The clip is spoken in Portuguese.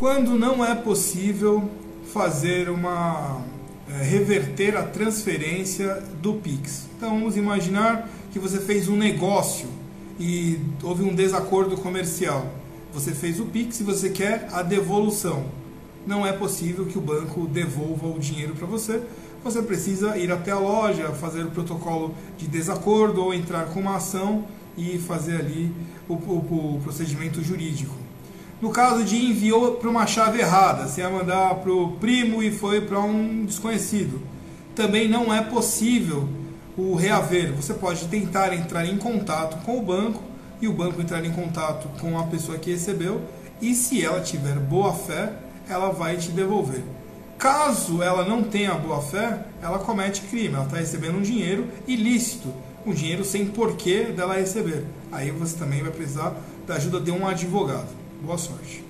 quando não é possível fazer uma é, reverter a transferência do Pix. Então vamos imaginar que você fez um negócio e houve um desacordo comercial. Você fez o Pix e você quer a devolução. Não é possível que o banco devolva o dinheiro para você. Você precisa ir até a loja, fazer o protocolo de desacordo ou entrar com uma ação e fazer ali o, o, o procedimento jurídico. No caso de enviou para uma chave errada, você ia mandar para o primo e foi para um desconhecido, também não é possível o reaver. Você pode tentar entrar em contato com o banco e o banco entrar em contato com a pessoa que recebeu e se ela tiver boa fé, ela vai te devolver. Caso ela não tenha boa fé, ela comete crime, ela está recebendo um dinheiro ilícito, um dinheiro sem porquê dela receber. Aí você também vai precisar da ajuda de um advogado. Boa sorte.